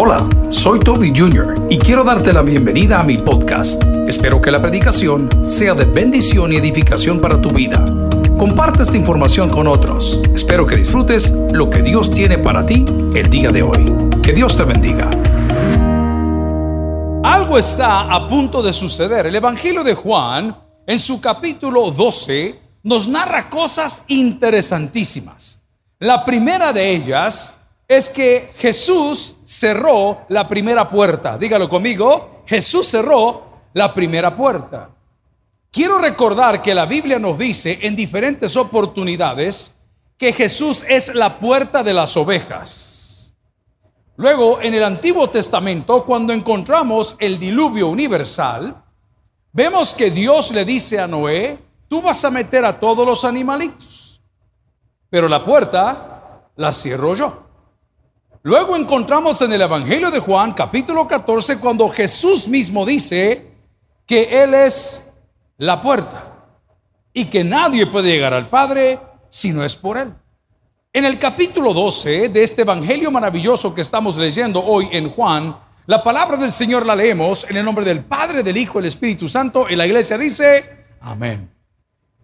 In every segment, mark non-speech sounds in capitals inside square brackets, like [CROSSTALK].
Hola, soy Toby Jr. y quiero darte la bienvenida a mi podcast. Espero que la predicación sea de bendición y edificación para tu vida. Comparte esta información con otros. Espero que disfrutes lo que Dios tiene para ti el día de hoy. Que Dios te bendiga. Algo está a punto de suceder. El Evangelio de Juan, en su capítulo 12, nos narra cosas interesantísimas. La primera de ellas es que Jesús cerró la primera puerta. Dígalo conmigo, Jesús cerró la primera puerta. Quiero recordar que la Biblia nos dice en diferentes oportunidades que Jesús es la puerta de las ovejas. Luego, en el Antiguo Testamento, cuando encontramos el diluvio universal, vemos que Dios le dice a Noé, tú vas a meter a todos los animalitos, pero la puerta la cierro yo. Luego encontramos en el Evangelio de Juan capítulo 14 cuando Jesús mismo dice que Él es la puerta y que nadie puede llegar al Padre si no es por Él. En el capítulo 12 de este Evangelio maravilloso que estamos leyendo hoy en Juan, la palabra del Señor la leemos en el nombre del Padre, del Hijo del Espíritu Santo y la iglesia dice, amén.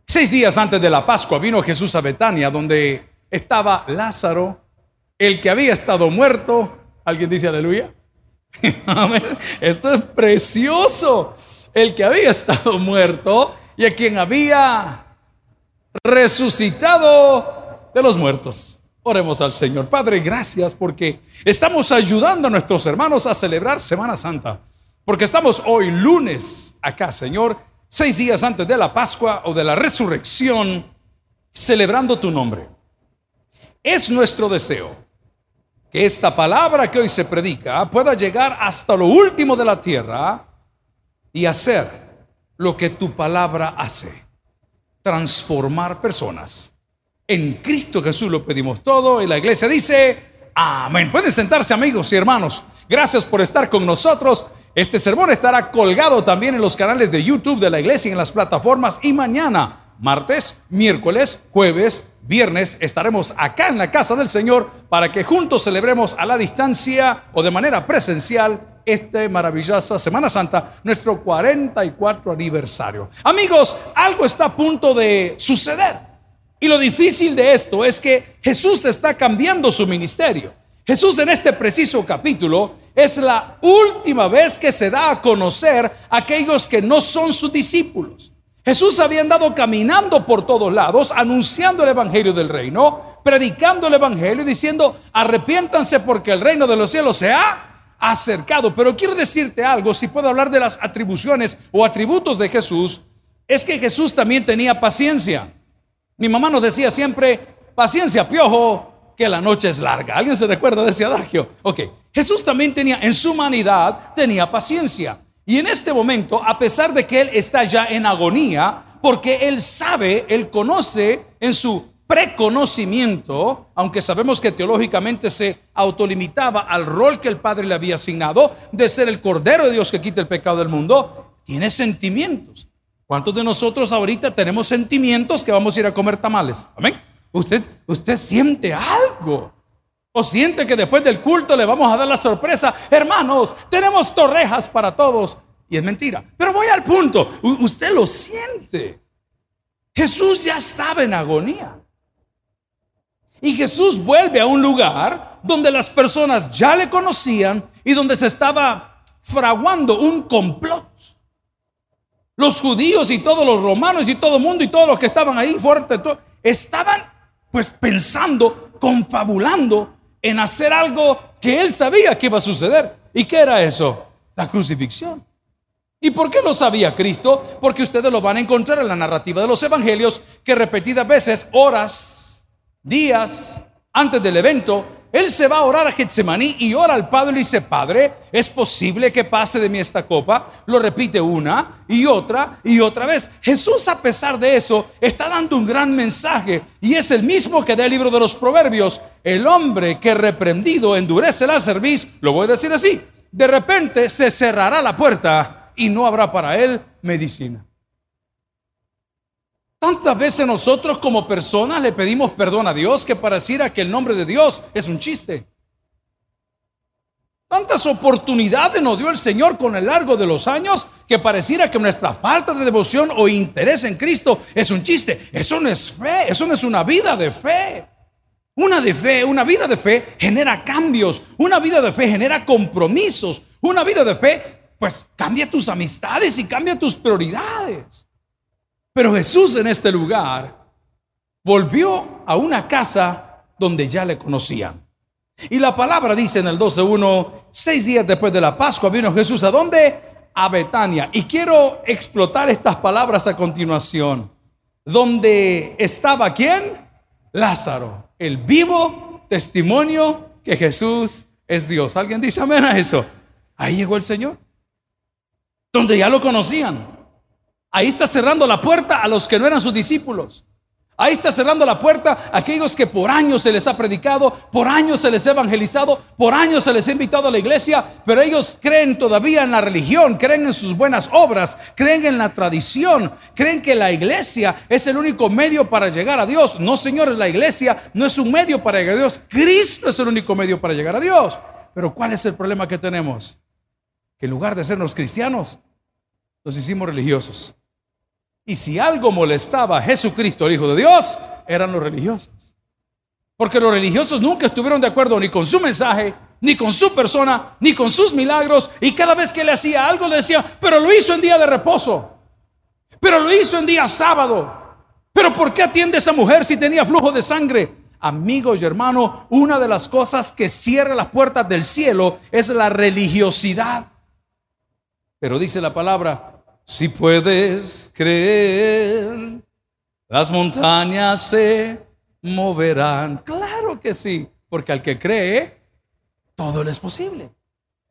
Seis días antes de la Pascua vino Jesús a Betania donde estaba Lázaro el que había estado muerto, ¿alguien dice aleluya? [LAUGHS] Esto es precioso. El que había estado muerto y a quien había resucitado de los muertos. Oremos al Señor. Padre, gracias porque estamos ayudando a nuestros hermanos a celebrar Semana Santa. Porque estamos hoy lunes acá, Señor, seis días antes de la Pascua o de la resurrección, celebrando tu nombre. Es nuestro deseo que esta palabra que hoy se predica pueda llegar hasta lo último de la tierra y hacer lo que tu palabra hace, transformar personas. En Cristo Jesús lo pedimos todo y la iglesia dice, amén. Pueden sentarse amigos y hermanos. Gracias por estar con nosotros. Este sermón estará colgado también en los canales de YouTube de la iglesia y en las plataformas y mañana, martes, miércoles, jueves, viernes estaremos acá en la casa del Señor para que juntos celebremos a la distancia o de manera presencial esta maravillosa Semana Santa, nuestro 44 aniversario. Amigos, algo está a punto de suceder. Y lo difícil de esto es que Jesús está cambiando su ministerio. Jesús en este preciso capítulo es la última vez que se da a conocer a aquellos que no son sus discípulos. Jesús había andado caminando por todos lados, anunciando el Evangelio del reino, predicando el Evangelio y diciendo, arrepiéntanse porque el reino de los cielos se ha acercado. Pero quiero decirte algo, si puedo hablar de las atribuciones o atributos de Jesús, es que Jesús también tenía paciencia. Mi mamá nos decía siempre, paciencia, piojo, que la noche es larga. ¿Alguien se recuerda de ese adagio? Ok, Jesús también tenía, en su humanidad, tenía paciencia. Y en este momento, a pesar de que Él está ya en agonía, porque Él sabe, Él conoce en su preconocimiento, aunque sabemos que teológicamente se autolimitaba al rol que el Padre le había asignado de ser el Cordero de Dios que quita el pecado del mundo, tiene sentimientos. ¿Cuántos de nosotros ahorita tenemos sentimientos que vamos a ir a comer tamales? Amén. Usted, usted siente algo. O siente que después del culto le vamos a dar la sorpresa, hermanos, tenemos torrejas para todos. Y es mentira. Pero voy al punto, usted lo siente. Jesús ya estaba en agonía. Y Jesús vuelve a un lugar donde las personas ya le conocían y donde se estaba fraguando un complot. Los judíos y todos los romanos y todo el mundo y todos los que estaban ahí fuertes, estaban pues pensando, confabulando en hacer algo que él sabía que iba a suceder. ¿Y qué era eso? La crucifixión. ¿Y por qué lo sabía Cristo? Porque ustedes lo van a encontrar en la narrativa de los evangelios, que repetidas veces, horas, días antes del evento, él se va a orar a Getsemaní y ora al Padre y dice, Padre, ¿es posible que pase de mí esta copa? Lo repite una y otra y otra vez. Jesús a pesar de eso está dando un gran mensaje y es el mismo que da el libro de los Proverbios. El hombre que reprendido endurece la cerviz, lo voy a decir así, de repente se cerrará la puerta y no habrá para él medicina. Tantas veces nosotros como personas le pedimos perdón a Dios que pareciera que el nombre de Dios es un chiste. Tantas oportunidades nos dio el Señor con el largo de los años que pareciera que nuestra falta de devoción o interés en Cristo es un chiste. Eso no es fe, eso no es una vida de fe. Una de fe, una vida de fe genera cambios, una vida de fe genera compromisos, una vida de fe pues cambia tus amistades y cambia tus prioridades. Pero Jesús en este lugar volvió a una casa donde ya le conocían. Y la palabra dice en el 12.1, seis días después de la Pascua vino Jesús a dónde? A Betania. Y quiero explotar estas palabras a continuación. Donde estaba quién? Lázaro, el vivo testimonio que Jesús es Dios. ¿Alguien dice amén a eso? Ahí llegó el Señor. Donde ya lo conocían. Ahí está cerrando la puerta a los que no eran sus discípulos. Ahí está cerrando la puerta a aquellos que por años se les ha predicado, por años se les ha evangelizado, por años se les ha invitado a la iglesia, pero ellos creen todavía en la religión, creen en sus buenas obras, creen en la tradición, creen que la iglesia es el único medio para llegar a Dios. No, señores, la iglesia no es un medio para llegar a Dios, Cristo es el único medio para llegar a Dios. Pero ¿cuál es el problema que tenemos? Que en lugar de sernos cristianos, nos hicimos religiosos. Y si algo molestaba a Jesucristo, el Hijo de Dios, eran los religiosos. Porque los religiosos nunca estuvieron de acuerdo ni con su mensaje, ni con su persona, ni con sus milagros. Y cada vez que le hacía algo le decía, pero lo hizo en día de reposo. Pero lo hizo en día sábado. Pero ¿por qué atiende esa mujer si tenía flujo de sangre? Amigos y hermanos, una de las cosas que cierra las puertas del cielo es la religiosidad. Pero dice la palabra, si puedes creer, las montañas se moverán. Claro que sí, porque al que cree, todo le es posible.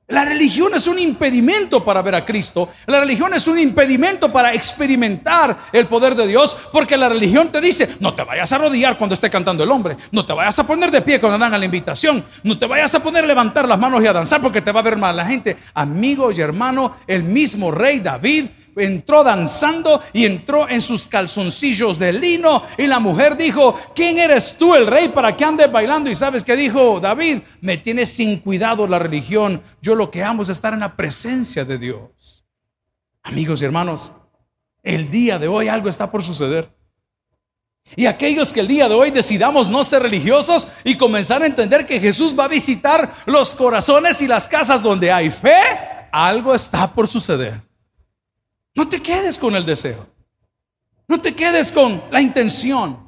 La religión es un impedimento para ver a Cristo. La religión es un impedimento para experimentar el poder de Dios, porque la religión te dice, no te vayas a arrodillar cuando esté cantando el hombre, no te vayas a poner de pie cuando dan a la invitación, no te vayas a poner a levantar las manos y a danzar porque te va a ver mal la gente. Amigo y hermano, el mismo rey David entró danzando y entró en sus calzoncillos de lino. Y la mujer dijo, ¿quién eres tú el rey para que andes bailando? Y sabes que dijo David, me tiene sin cuidado la religión. Yo lo que amo es estar en la presencia de Dios. Amigos y hermanos, el día de hoy algo está por suceder. Y aquellos que el día de hoy decidamos no ser religiosos y comenzar a entender que Jesús va a visitar los corazones y las casas donde hay fe, algo está por suceder. No te quedes con el deseo. No te quedes con la intención.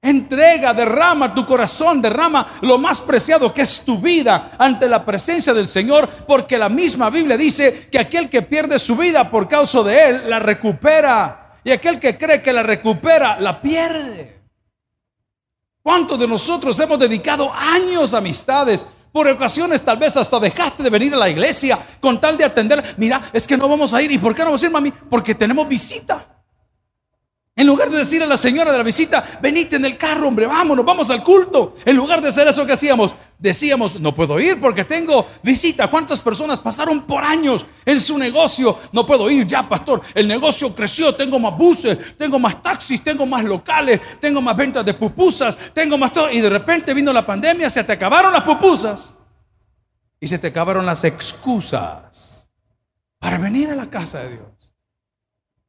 Entrega, derrama tu corazón, derrama lo más preciado que es tu vida ante la presencia del Señor, porque la misma Biblia dice que aquel que pierde su vida por causa de Él, la recupera. Y aquel que cree que la recupera, la pierde. ¿Cuántos de nosotros hemos dedicado años a amistades? Por ocasiones tal vez hasta dejaste de venir a la iglesia con tal de atender. Mira, es que no vamos a ir. ¿Y por qué no vamos a ir, mami? Porque tenemos visita. En lugar de decir a la señora de la visita, venite en el carro, hombre, vámonos, vamos al culto. En lugar de hacer eso que hacíamos, decíamos, no puedo ir porque tengo visita. ¿Cuántas personas pasaron por años en su negocio? No puedo ir ya, pastor. El negocio creció, tengo más buses, tengo más taxis, tengo más locales, tengo más ventas de pupusas, tengo más todo. Y de repente vino la pandemia, se te acabaron las pupusas y se te acabaron las excusas para venir a la casa de Dios.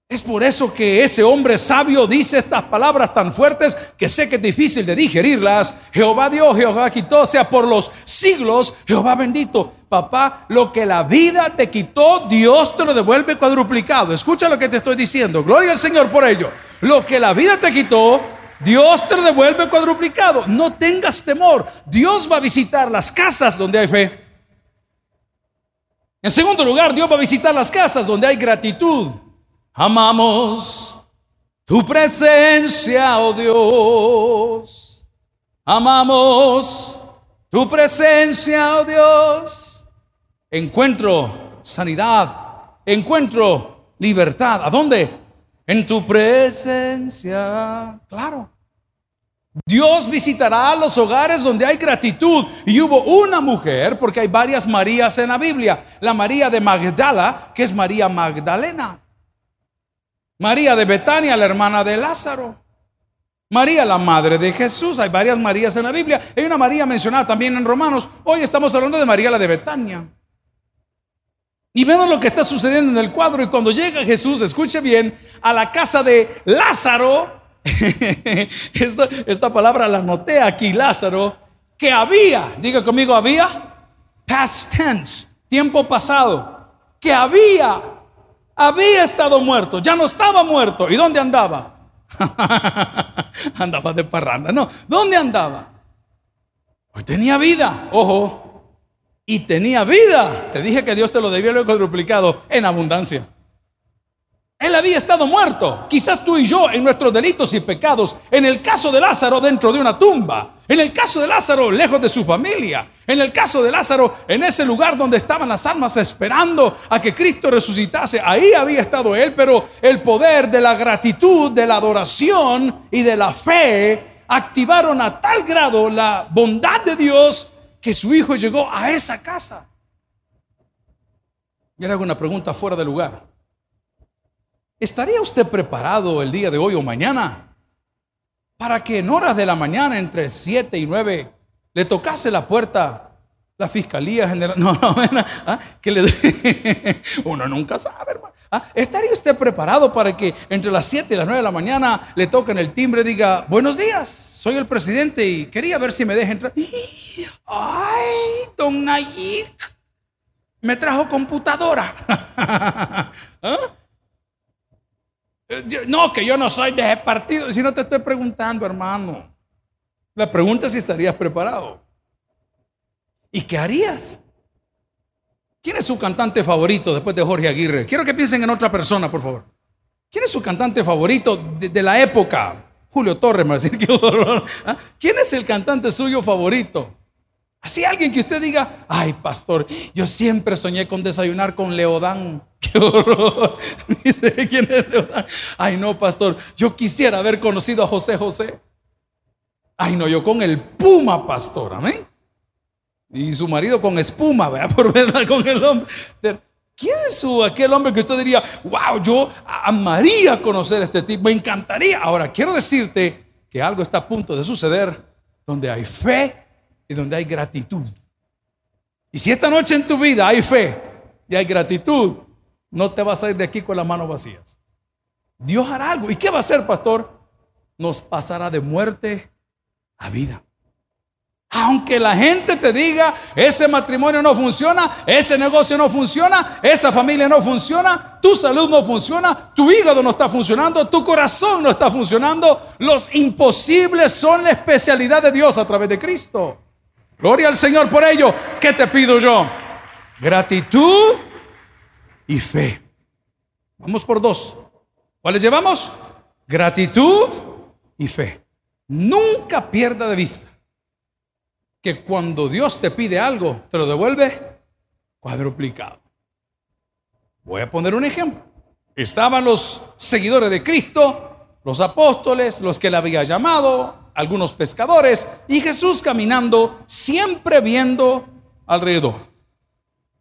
Es por eso que ese hombre sabio dice estas palabras tan fuertes que sé que es difícil de digerirlas. Jehová dio, Jehová quitó, sea por los siglos, Jehová bendito. Papá, lo que la vida te quitó, Dios te lo devuelve cuadruplicado. Escucha lo que te estoy diciendo. Gloria al Señor por ello. Lo que la vida te quitó, Dios te lo devuelve cuadruplicado. No tengas temor. Dios va a visitar las casas donde hay fe. En segundo lugar, Dios va a visitar las casas donde hay gratitud. Amamos tu presencia, oh Dios. Amamos tu presencia, oh Dios. Encuentro sanidad, encuentro libertad. ¿A dónde? En tu presencia. Claro. Dios visitará los hogares donde hay gratitud. Y hubo una mujer, porque hay varias Marías en la Biblia. La María de Magdala, que es María Magdalena. María de Betania, la hermana de Lázaro. María, la madre de Jesús. Hay varias Marías en la Biblia. Hay una María mencionada también en Romanos. Hoy estamos hablando de María, la de Betania. Y vemos lo que está sucediendo en el cuadro. Y cuando llega Jesús, escuche bien, a la casa de Lázaro, [LAUGHS] esta, esta palabra la noté aquí, Lázaro, que había, diga conmigo, había past tense, tiempo pasado, que había, había estado muerto, ya no estaba muerto. ¿Y dónde andaba? [LAUGHS] andaba de parranda, no, ¿dónde andaba? Hoy tenía vida, ojo, y tenía vida. Te dije que Dios te lo debía haber cuadruplicado en abundancia. Él había estado muerto, quizás tú y yo en nuestros delitos y pecados, en el caso de Lázaro dentro de una tumba, en el caso de Lázaro lejos de su familia, en el caso de Lázaro en ese lugar donde estaban las almas esperando a que Cristo resucitase, ahí había estado él, pero el poder de la gratitud, de la adoración y de la fe activaron a tal grado la bondad de Dios que su hijo llegó a esa casa. Y le hago una pregunta fuera de lugar. ¿Estaría usted preparado el día de hoy o mañana para que en horas de la mañana, entre 7 y 9, le tocase la puerta la Fiscalía General? [LAUGHS] No, no, ¿ah? que le [LAUGHS] uno nunca sabe, hermano. ¿Ah? ¿Estaría usted preparado para que entre las 7 y las 9 de la mañana le toquen el timbre y diga, buenos días, soy el presidente y quería ver si me deja entrar? [LAUGHS] Ay, don Nayik, me trajo computadora. ¿Ah? Eh, no, que yo no soy de ese partido. Si no te estoy preguntando, hermano. La pregunta es si estarías preparado. ¿Y qué harías? ¿Quién es su cantante favorito después de Jorge Aguirre? Quiero que piensen en otra persona, por favor. ¿Quién es su cantante favorito de, la época? Julio Torres, me decir que [LAUGHS] ¿ah? ¿Quién es el cantante suyo favorito? Así alguien que usted diga, ay pastor, yo siempre soñé con desayunar con Leodán. [LAUGHS] Qué horror. [LAUGHS] Dice, ¿quién es Leodán? Ay no, pastor, yo quisiera haber conocido a José José. Ay no, yo con el Puma, pastor, amén. Y su marido con espuma, vea, [LAUGHS] por verla con el hombre. ¿Quién es su, aquel hombre que usted diría, wow, yo amaría conocer a este tipo, me encantaría? Ahora, quiero decirte que algo está a punto de suceder donde hay fe y donde hay gratitud. Y si esta noche en tu vida hay fe y hay gratitud, no te vas a ir de aquí con las manos vacías. Dios hará algo. ¿Y qué va a hacer, pastor? Nos pasará de muerte a vida. Aunque la gente te diga, ese matrimonio no funciona, ese negocio no funciona, esa familia no funciona, tu salud no funciona, tu hígado no está funcionando, tu corazón no está funcionando, los imposibles son la especialidad de Dios a través de Cristo. Gloria al Señor por ello. ¿Qué te pido yo? Gratitud y fe. Vamos por dos. ¿Cuáles llevamos? Gratitud y fe. Nunca pierda de vista que cuando Dios te pide algo, te lo devuelve cuadruplicado. Voy a poner un ejemplo. Estaban los seguidores de Cristo, los apóstoles, los que le había llamado, algunos pescadores y Jesús caminando, siempre viendo alrededor.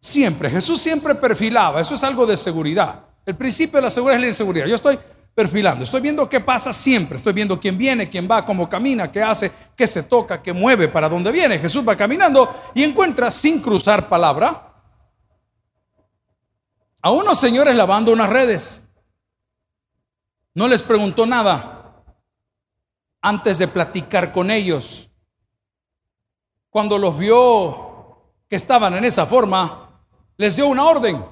Siempre, Jesús siempre perfilaba, eso es algo de seguridad. El principio de la seguridad es la inseguridad. Yo estoy perfilando, estoy viendo qué pasa siempre, estoy viendo quién viene, quién va, cómo camina, qué hace, qué se toca, qué mueve, para dónde viene. Jesús va caminando y encuentra sin cruzar palabra a unos señores lavando unas redes. No les preguntó nada antes de platicar con ellos. Cuando los vio que estaban en esa forma, les dio una orden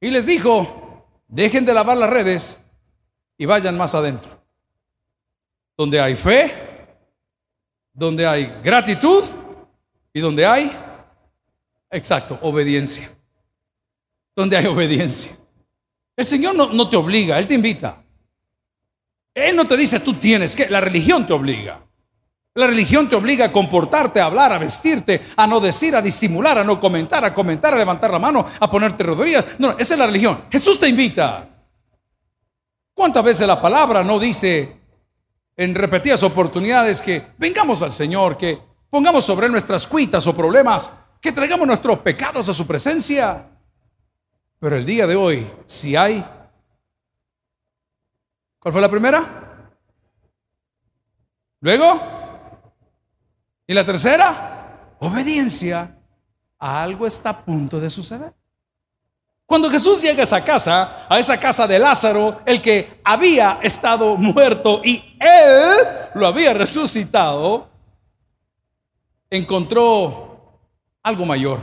y les dijo, dejen de lavar las redes y vayan más adentro. Donde hay fe, donde hay gratitud y donde hay, exacto, obediencia. Donde hay obediencia. El Señor no, te obliga, Él te invita. Él no te dice tú tienes que, la religión te obliga. La religión te obliga a comportarte, a hablar, a vestirte, a no decir, a disimular, a no comentar, a comentar, a levantar la mano, a ponerte rodillas. No, esa es la religión. Jesús te invita. ¿Cuántas veces la palabra no dice en repetidas oportunidades que vengamos al Señor, que pongamos sobre nuestras cuitas o problemas, que traigamos nuestros pecados a su presencia? Pero el día de hoy, si hay ¿Cuál fue la primera? Luego, ¿y la tercera? Obediencia. Algo está a punto de suceder. Cuando Jesús llega a esa casa, a esa casa de Lázaro, el que había estado muerto y él lo había resucitado, encontró algo mayor.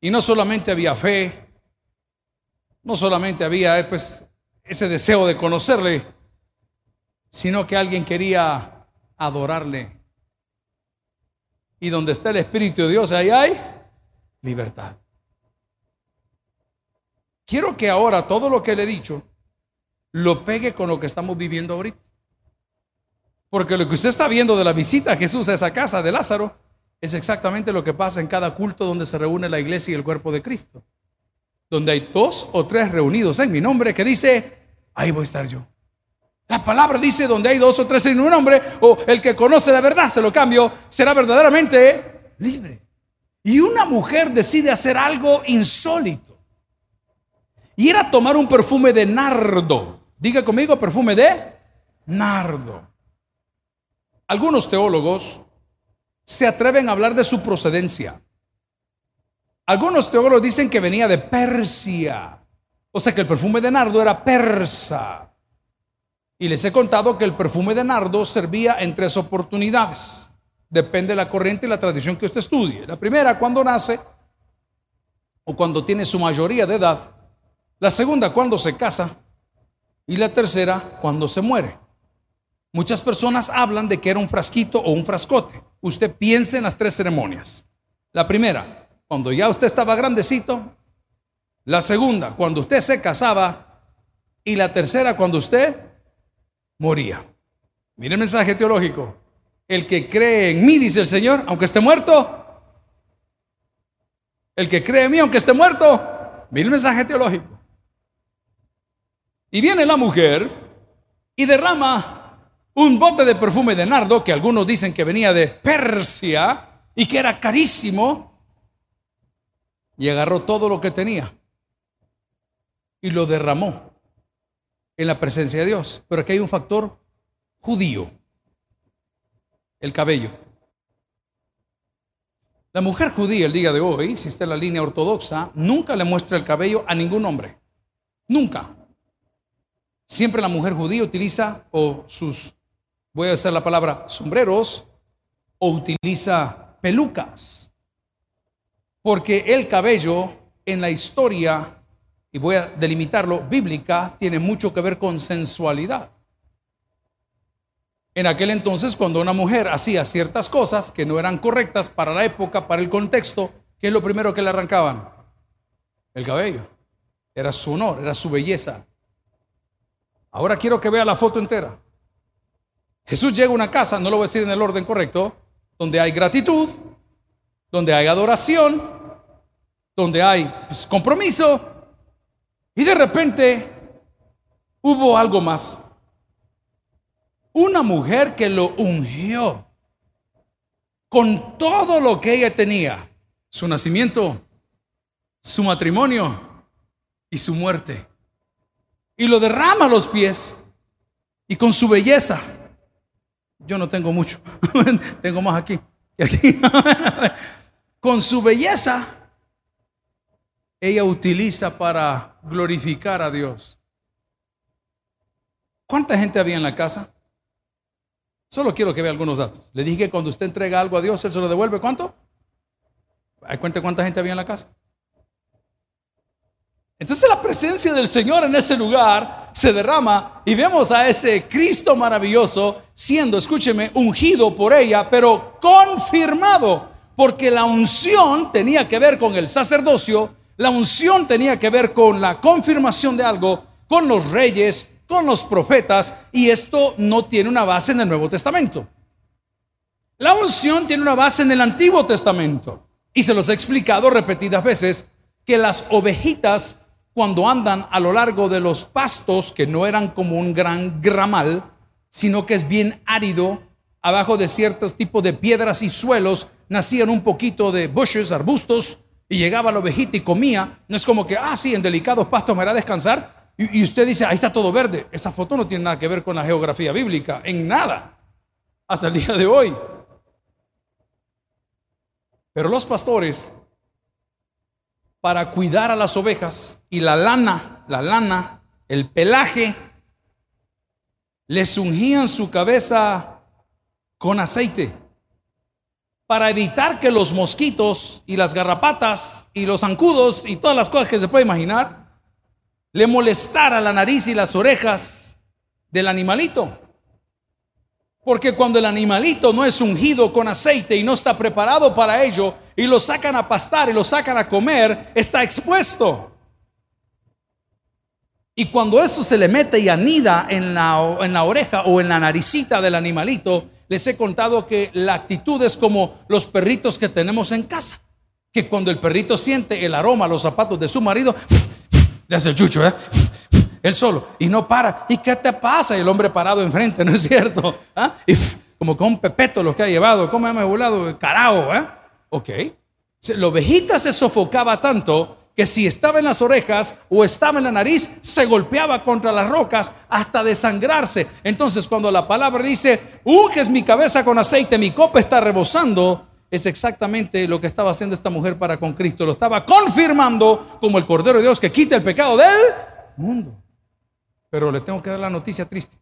Y no solamente había fe, no solamente había pues, ese deseo de conocerle, sino que alguien quería adorarle. Y donde está el Espíritu de Dios, ahí hay libertad. Quiero que ahora todo lo que le he dicho lo pegue con lo que estamos viviendo ahorita. Porque lo que usted está viendo de la visita a Jesús a esa casa de Lázaro es exactamente lo que pasa en cada culto donde se reúne la iglesia y el cuerpo de Cristo. Donde hay dos o tres reunidos en mi nombre que dice, ahí voy a estar yo. La palabra dice donde hay dos o tres en un nombre, o el que conoce la verdad, se lo cambio, será verdaderamente libre. Y una mujer decide hacer algo insólito. Y era tomar un perfume de nardo. Diga conmigo, perfume de nardo. Algunos teólogos se atreven a hablar de su procedencia. Algunos teólogos dicen que venía de Persia. O sea que el perfume de nardo era persa. Y les he contado que el perfume de nardo servía en tres oportunidades. Depende de la corriente y la tradición que usted estudie. La primera, cuando nace o cuando tiene su mayoría de edad. La segunda, cuando se casa. Y la tercera, cuando se muere. Muchas personas hablan de que era un frasquito o un frascote. Usted piense en las tres ceremonias. La primera, cuando ya usted estaba grandecito. La segunda, cuando usted se casaba. Y la tercera, cuando usted moría. Mire el mensaje teológico. El que cree en mí, dice el Señor, aunque esté muerto. El que cree en mí, aunque esté muerto. Mire el mensaje teológico. Y viene la mujer y derrama un bote de perfume de nardo que algunos dicen que venía de Persia y que era carísimo. Y agarró todo lo que tenía y lo derramó en la presencia de Dios. Pero aquí hay un factor judío, el cabello. La mujer judía el día de hoy, si está en la línea ortodoxa, nunca le muestra el cabello a ningún hombre. Nunca. Siempre la mujer judía utiliza o sus, voy a decir la palabra, sombreros o utiliza pelucas. Porque el cabello en la historia, y voy a delimitarlo, bíblica, tiene mucho que ver con sensualidad. En aquel entonces, cuando una mujer hacía ciertas cosas que no eran correctas para la época, para el contexto, ¿qué es lo primero que le arrancaban? El cabello. Era su honor, era su belleza. Ahora quiero que vea la foto entera. Jesús llega a una casa, no lo voy a decir en el orden correcto, donde hay gratitud, donde hay adoración, donde hay pues, compromiso, y de repente hubo algo más. Una mujer que lo ungió con todo lo que ella tenía, su nacimiento, su matrimonio y su muerte y lo derrama a los pies y con su belleza. Yo no tengo mucho, [LAUGHS] tengo más aquí aquí. [LAUGHS] con su belleza, ella utiliza para glorificar a Dios. ¿Cuánta gente había en la casa? Solo quiero que vea algunos datos. Le dije que cuando usted entrega algo a Dios, Él se lo devuelve. ¿Cuánto? Cuente cuánta gente había en la casa. Entonces la presencia del Señor en ese lugar se derrama y vemos a ese Cristo maravilloso siendo, escúcheme, ungido por ella, pero confirmado, porque la unción tenía que ver con el sacerdocio, la unción tenía que ver con la confirmación de algo, con los reyes, con los profetas, y esto no tiene una base en el Nuevo Testamento. La unción tiene una base en el Antiguo Testamento. Y se los he explicado repetidas veces que las ovejitas cuando andan a lo largo de los pastos, que no eran como un gran gramal, sino que es bien árido, abajo de ciertos tipos de piedras y suelos, nacían un poquito de bushes, arbustos, y llegaba la ovejita y comía. No es como que, ah, sí, en delicados pastos me hará descansar. Y, y usted dice, ahí está todo verde. Esa foto no tiene nada que ver con la geografía bíblica, en nada, hasta el día de hoy. Pero los pastores para cuidar a las ovejas y la lana, la lana, el pelaje, les ungían su cabeza con aceite para evitar que los mosquitos y las garrapatas y los zancudos y todas las cosas que se puede imaginar le molestara la nariz y las orejas del animalito. Porque cuando el animalito no es ungido con aceite y no está preparado para ello, y lo sacan a pastar y lo sacan a comer, está expuesto. Y cuando eso se le mete y anida en la, en la oreja o en la naricita del animalito, les he contado que la actitud es como los perritos que tenemos en casa. Que cuando el perrito siente el aroma los zapatos de su marido, le hace el chucho, ¿eh? él solo, y no para. ¿Y qué te pasa? Y el hombre parado enfrente, ¿no es cierto? ¿Ah? Como con un pepeto lo que ha llevado, ¿cómo llama volado? Carao, ¿eh? Ok. La ovejita se sofocaba tanto que si estaba en las orejas o estaba en la nariz, se golpeaba contra las rocas hasta desangrarse. Entonces, cuando la palabra dice, unges mi cabeza con aceite, mi copa está rebosando, es exactamente lo que estaba haciendo esta mujer para con Cristo. Lo estaba confirmando como el Cordero de Dios que quita el pecado del mundo. Pero le tengo que dar la noticia triste.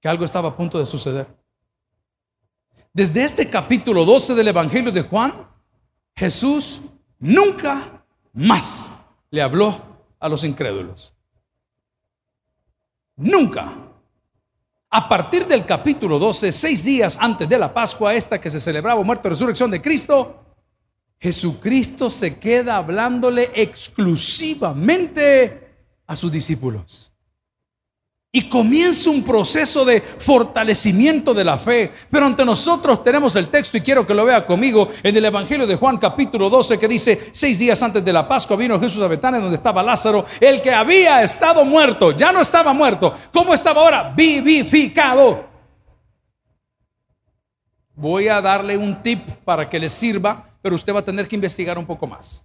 Que algo estaba a punto de suceder. Desde este capítulo 12 del Evangelio de Juan, Jesús nunca más le habló a los incrédulos. Nunca. A partir del capítulo 12, seis días antes de la Pascua, esta que se celebraba muerte y resurrección de Cristo, Jesucristo se queda hablándole exclusivamente a sus discípulos. Y comienza un proceso de fortalecimiento de la fe. Pero ante nosotros tenemos el texto y quiero que lo vea conmigo en el Evangelio de Juan capítulo 12 que dice, seis días antes de la Pascua vino Jesús a Betania donde estaba Lázaro, el que había estado muerto, ya no estaba muerto. ¿Cómo estaba ahora? Vivificado. Voy a darle un tip para que le sirva, pero usted va a tener que investigar un poco más.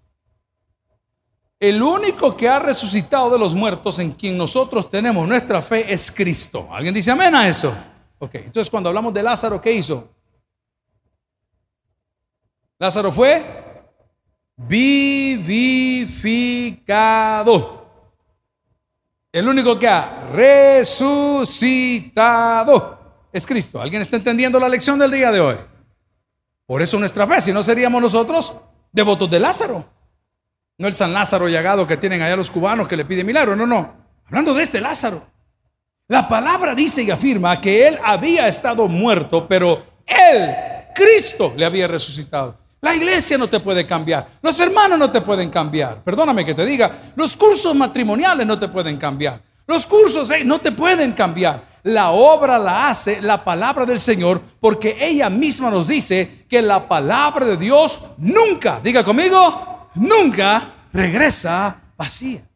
El único que ha resucitado de los muertos en quien nosotros tenemos nuestra fe es Cristo. ¿Alguien dice amén a eso? Ok, entonces cuando hablamos de Lázaro, ¿qué hizo? Lázaro fue vivificado. El único que ha resucitado es Cristo. ¿Alguien está entendiendo la lección del día de hoy? Por eso nuestra fe, si no seríamos nosotros devotos de Lázaro. No el San Lázaro llagado que tienen allá los cubanos que le pide milagro, no, no. Hablando de este Lázaro. La palabra dice y afirma que él había estado muerto, pero él, Cristo, le había resucitado. La iglesia no te puede cambiar. Los hermanos no te pueden cambiar. Perdóname que te diga, los cursos matrimoniales no te pueden cambiar. Los cursos no te pueden cambiar. La obra la hace la palabra del Señor porque ella misma nos dice que la palabra de Dios nunca, diga conmigo, nunca regresa vacía.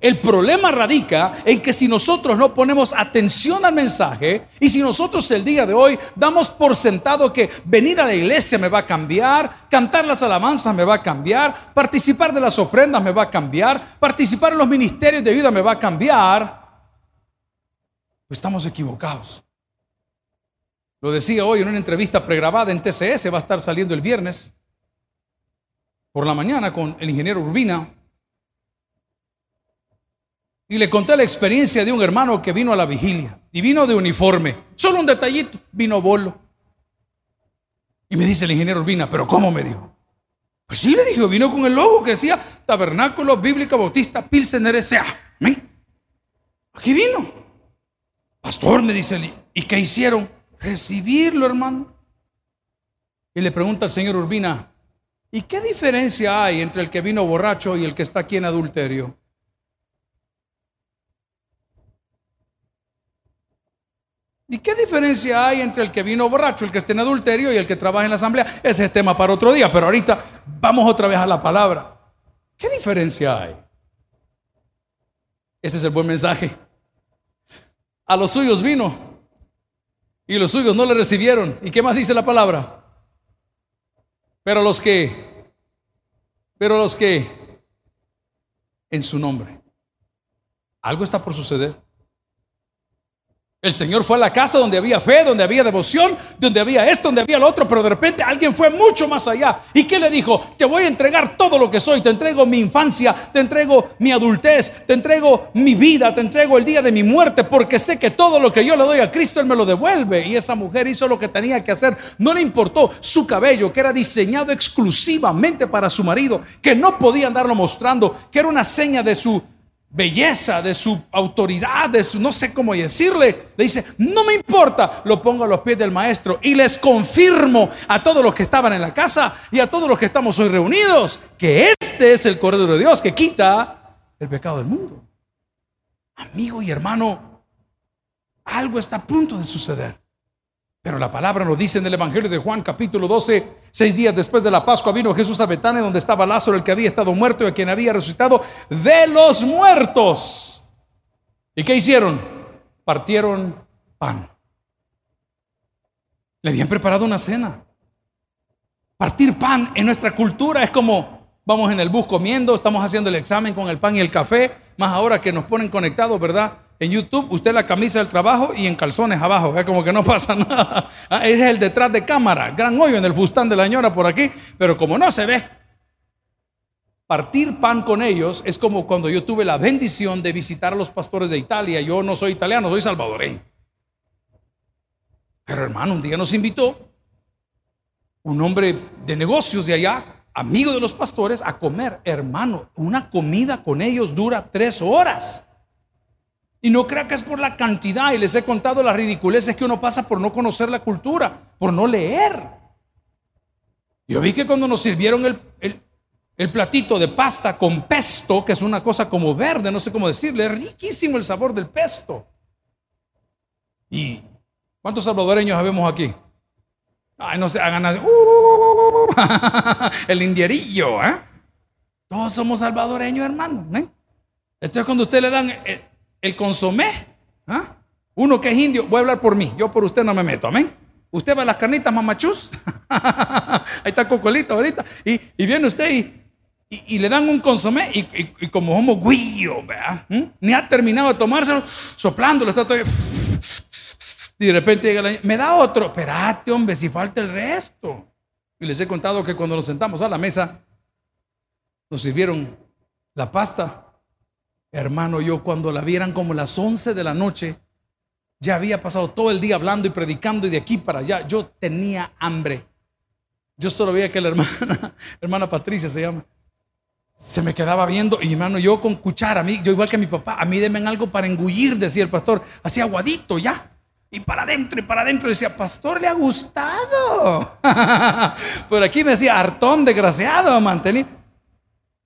El problema radica en que si nosotros no ponemos atención al mensaje y si nosotros el día de hoy damos por sentado que venir a la iglesia me va a cambiar, cantar las alabanzas me va a cambiar, participar de las ofrendas me va a cambiar, participar en los ministerios de ayuda me va a cambiar, pues estamos equivocados. Lo decía hoy en una entrevista pregrabada en TCS, va a estar saliendo el viernes por la mañana con el ingeniero Urbina y le conté la experiencia de un hermano que vino a la vigilia y vino de uniforme. Solo un detallito, vino bolo. Y me dice el ingeniero Urbina, ¿pero cómo me dijo? Pues sí, le dije, vino con el logo que decía Tabernáculo Bíblico Bautista Pilsener S.A. Aquí vino. Pastor, me dice ¿y qué hicieron? Recibirlo, hermano. Y le pregunta al señor Urbina, ¿Y qué diferencia hay entre el que vino borracho y el que está aquí en adulterio? ¿Y qué diferencia hay entre el que vino borracho, el que está en adulterio y el que trabaja en la asamblea? Ese es tema para otro día, pero ahorita vamos otra vez a la palabra. ¿Qué diferencia hay? Ese es el buen mensaje. A los suyos vino y los suyos no le recibieron. ¿Y qué más dice la palabra? Pero los que, pero los que, en su nombre, algo está por suceder. El Señor fue a la casa donde había fe, donde había devoción, donde había esto, donde había lo otro, pero de repente alguien fue mucho más allá. ¿Y qué le dijo? Te voy a entregar todo lo que soy, te entrego mi infancia, te entrego mi adultez, te entrego mi vida, te entrego el día de mi muerte, porque sé que todo lo que yo le doy a Cristo, Él me lo devuelve. Y esa mujer hizo lo que tenía que hacer. No le importó su cabello, que era diseñado exclusivamente para su marido, que no podía andarlo mostrando, que era una seña de su belleza, de su autoridad, de su no sé cómo decirle. Le dice, no me importa, lo pongo a los pies del maestro y les confirmo a todos los que estaban en la casa y a todos los que estamos hoy reunidos que este es el Cordero de Dios que quita el pecado del mundo. Amigo y hermano, algo está a punto de suceder. Pero la palabra lo dice en el Evangelio de Juan capítulo 12, seis días después de la Pascua vino Jesús a Betania donde estaba Lázaro el que había estado muerto y a quien había resucitado de los muertos. ¿Y qué hicieron? Partieron pan. Le habían preparado una cena. Partir pan en nuestra cultura es como vamos en el bus comiendo, estamos haciendo el examen con el pan y el café, más ahora que nos ponen conectados, ¿verdad? En YouTube, usted la camisa del trabajo y en calzones abajo, es como que no [LAUGHS] pasa nada. Ah, es el detrás de cámara, gran hoyo en el fustán de la señora por aquí, pero como no se ve, partir pan con ellos es como cuando yo tuve la bendición de visitar a los pastores de Italia. Yo no soy italiano, soy salvadoreño. Pero hermano, un día nos invitó un hombre de negocios de allá, amigo de los pastores, a comer. Hermano, una comida con ellos dura tres horas. Y no crea que es por la cantidad. Y les he contado las ridiculeces que uno pasa por no conocer la cultura, por no leer. Yo vi que cuando nos sirvieron el, el, platito de pasta con pesto, que es una cosa como verde, no sé cómo decirle, es riquísimo el sabor del pesto. ¿Y cuántos salvadoreños habemos aquí? Ay, no sé, hagan así. [LAUGHS] el indierillo, ¿eh? Todos somos salvadoreños, hermano. ¿eh? Cuando usted le dan eh, el consomé. ¿ah? Uno que es indio, voy a hablar por mí, yo por usted no me meto, amén. Usted va a las carnitas mamachus, [LAUGHS] ahí está Cocolita ahorita, y, viene usted y, le dan un consomé y, como homo guillo, ¿Mm? ni ha terminado de tomárselo, soplándolo, está todavía... Y de repente llega la me da otro, espérate hombre, si falta el resto. Y les he contado que cuando nos sentamos a la mesa, nos sirvieron la pasta Hermano, yo cuando la vieran como las 11 de la noche, ya había pasado todo el día hablando y predicando y de aquí para allá. Yo tenía hambre. Yo solo veía que la hermana, [LAUGHS] hermana Patricia se llama, se me quedaba viendo y hermano, yo con cuchara, a mí, yo igual que mi papá, a mí denme algo para engullir, decía el pastor, así aguadito ya. Y para adentro y para adentro decía, pastor, le ha gustado. [LAUGHS] Por aquí me decía, hartón desgraciado, mantenir.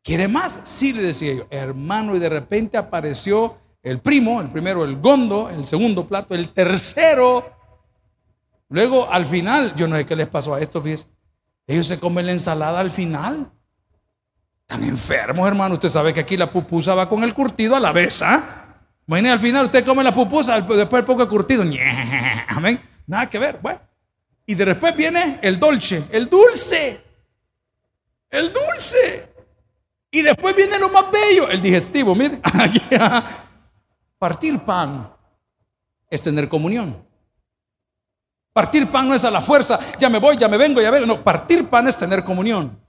¿Quiere más? Sí, le decía yo, hermano, y de repente apareció el primo, el primero el gondo, el segundo plato, el tercero. Luego, al final, yo no sé qué les pasó a estos, fíjense, ellos se comen la ensalada al final. Están enfermos, hermano. Usted sabe que aquí la pupusa va con el curtido a la vez, ¿ah? Bueno, al final usted come la pupusa, después el poco curtido. [LAUGHS] Amén. Nada que ver. Bueno. Y de después viene el dolce, el dulce. El dulce. Y después viene lo más bello, el digestivo. Mire, [LAUGHS] partir pan es tener comunión. Partir pan no es a la fuerza, ya me voy, ya me vengo, ya vengo. No, partir pan es tener comunión.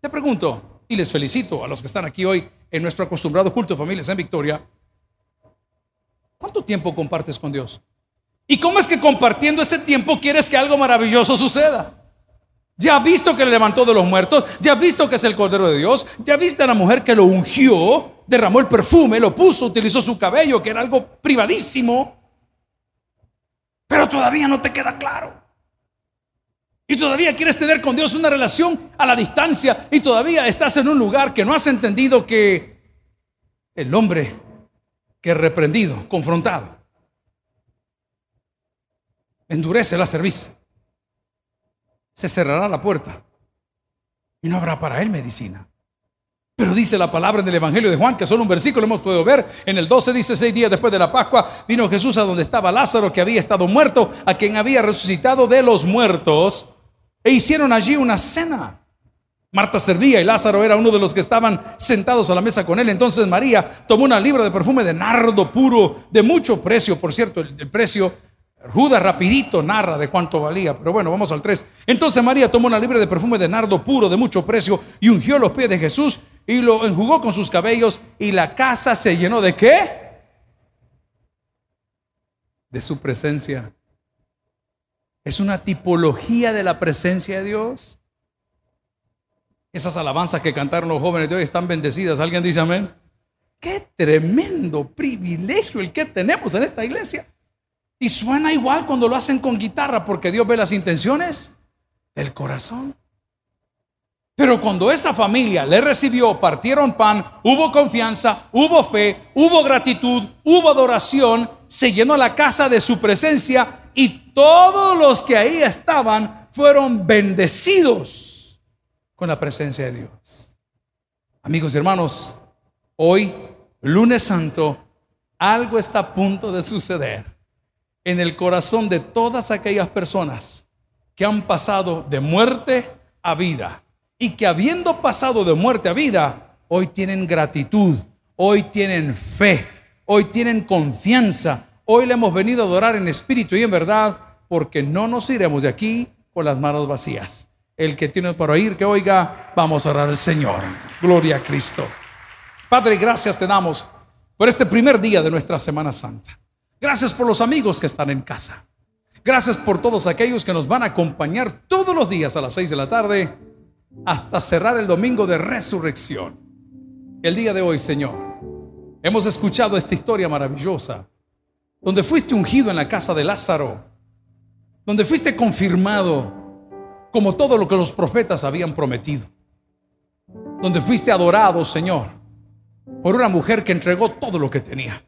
Te pregunto, y les felicito a los que están aquí hoy en nuestro acostumbrado culto de familias en Victoria, ¿cuánto tiempo compartes con Dios? ¿Y cómo es que compartiendo ese tiempo quieres que algo maravilloso suceda? Ya ha visto que le levantó de los muertos, ya ha visto que es el Cordero de Dios, ya viste a la mujer que lo ungió, derramó el perfume, lo puso, utilizó su cabello, que era algo privadísimo, pero todavía no te queda claro. Y todavía quieres tener con Dios una relación a la distancia y todavía estás en un lugar que no has entendido que el hombre que es reprendido, confrontado, endurece la cerviz se cerrará la puerta y no habrá para él medicina. Pero dice la palabra en el Evangelio de Juan, que solo un versículo hemos podido ver. En el 12 dice, seis días después de la Pascua, vino Jesús a donde estaba Lázaro, que había estado muerto, a quien había resucitado de los muertos, e hicieron allí una cena. Marta servía y Lázaro era uno de los que estaban sentados a la mesa con él. Entonces María tomó una libra de perfume de nardo puro, de mucho precio, por cierto, el, precio, Judas rapidito narra de cuánto valía, pero bueno, vamos al 3. Entonces María tomó una libra de perfume de nardo puro, de mucho precio, y ungió los pies de Jesús y lo enjugó con sus cabellos, y la casa se llenó de qué? De su presencia. Es una tipología de la presencia de Dios. Esas alabanzas que cantaron los jóvenes de hoy están bendecidas. ¿Alguien dice amén? Qué tremendo privilegio el que tenemos en esta iglesia. Y suena igual cuando lo hacen con guitarra porque Dios ve las intenciones del corazón. Pero cuando esa familia le recibió, partieron pan, hubo confianza, hubo fe, hubo gratitud, hubo adoración, se llenó la casa de su presencia y todos los que ahí estaban fueron bendecidos con la presencia de Dios. Amigos y hermanos, hoy, lunes santo, algo está a punto de suceder en el corazón de todas aquellas personas que han pasado de muerte a vida y que habiendo pasado de muerte a vida, hoy tienen gratitud, hoy tienen fe, hoy tienen confianza, hoy le hemos venido a adorar en espíritu y en verdad, porque no nos iremos de aquí con las manos vacías. El que tiene para oír, que oiga, vamos a orar al Señor. Gloria a Cristo. Padre, gracias te damos por este primer día de nuestra Semana Santa. Gracias por los amigos que están en casa. Gracias por todos aquellos que nos van a acompañar todos los días a las seis de la tarde hasta cerrar el domingo de resurrección. El día de hoy, Señor, hemos escuchado esta historia maravillosa, donde fuiste ungido en la casa de Lázaro, donde fuiste confirmado como todo lo que los profetas habían prometido. Donde fuiste adorado, Señor, por una mujer que entregó todo lo que tenía.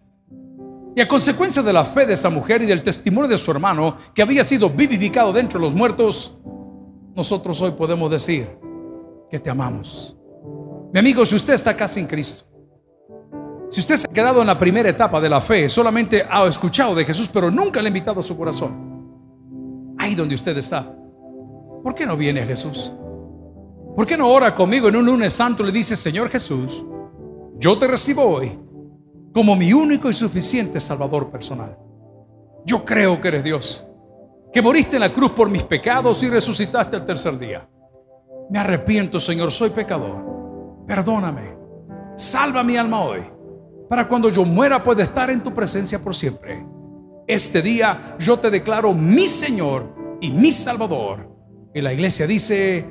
Y a consecuencia de la fe de esa mujer y del testimonio de su hermano, que había sido vivificado dentro de los muertos, nosotros hoy podemos decir que te amamos. Mi amigo, si usted está acá sin Cristo, si usted se ha quedado en la primera etapa de la fe, solamente ha escuchado de Jesús, pero nunca le ha invitado a su corazón, ahí donde usted está, ¿Por qué no viene Jesús? ¿Por qué no ora conmigo en un lunes santo y le dice, Señor Jesús, yo te recibo hoy como mi único y suficiente Salvador personal? Yo creo que eres Dios, que moriste en la cruz por mis pecados y resucitaste el tercer día. Me arrepiento, Señor, soy pecador. Perdóname. Salva mi alma hoy, para cuando yo muera pueda estar en tu presencia por siempre. Este día yo te declaro mi Señor y mi Salvador y la iglesia dice,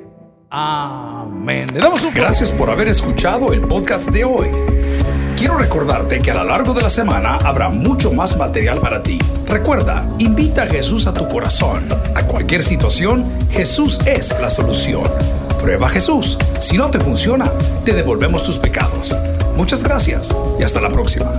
amén. Gracias por haber escuchado el podcast de hoy. Quiero recordarte que a lo largo de la semana habrá mucho más material para ti. Recuerda, invita a Jesús a tu corazón. A cualquier situación, Jesús es la solución. Prueba a Jesús. Si no te funciona, te devolvemos tus pecados. Muchas gracias y hasta la próxima.